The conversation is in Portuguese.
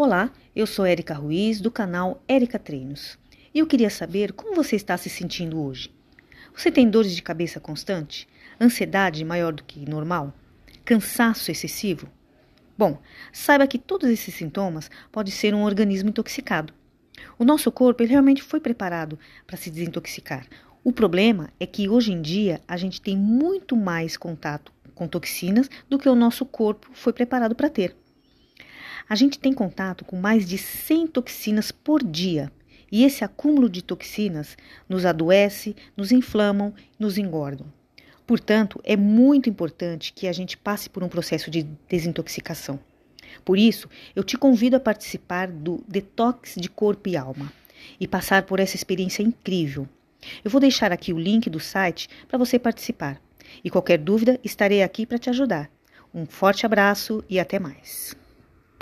Olá, eu sou Érica Ruiz do canal Érica Treinos. E eu queria saber como você está se sentindo hoje. Você tem dores de cabeça constante? Ansiedade maior do que normal? Cansaço excessivo? Bom, saiba que todos esses sintomas podem ser um organismo intoxicado. O nosso corpo realmente foi preparado para se desintoxicar. O problema é que hoje em dia a gente tem muito mais contato com toxinas do que o nosso corpo foi preparado para ter. A gente tem contato com mais de 100 toxinas por dia. E esse acúmulo de toxinas nos adoece, nos inflamam, nos engordam. Portanto, é muito importante que a gente passe por um processo de desintoxicação. Por isso, eu te convido a participar do Detox de Corpo e Alma e passar por essa experiência incrível. Eu vou deixar aqui o link do site para você participar. E qualquer dúvida, estarei aqui para te ajudar. Um forte abraço e até mais.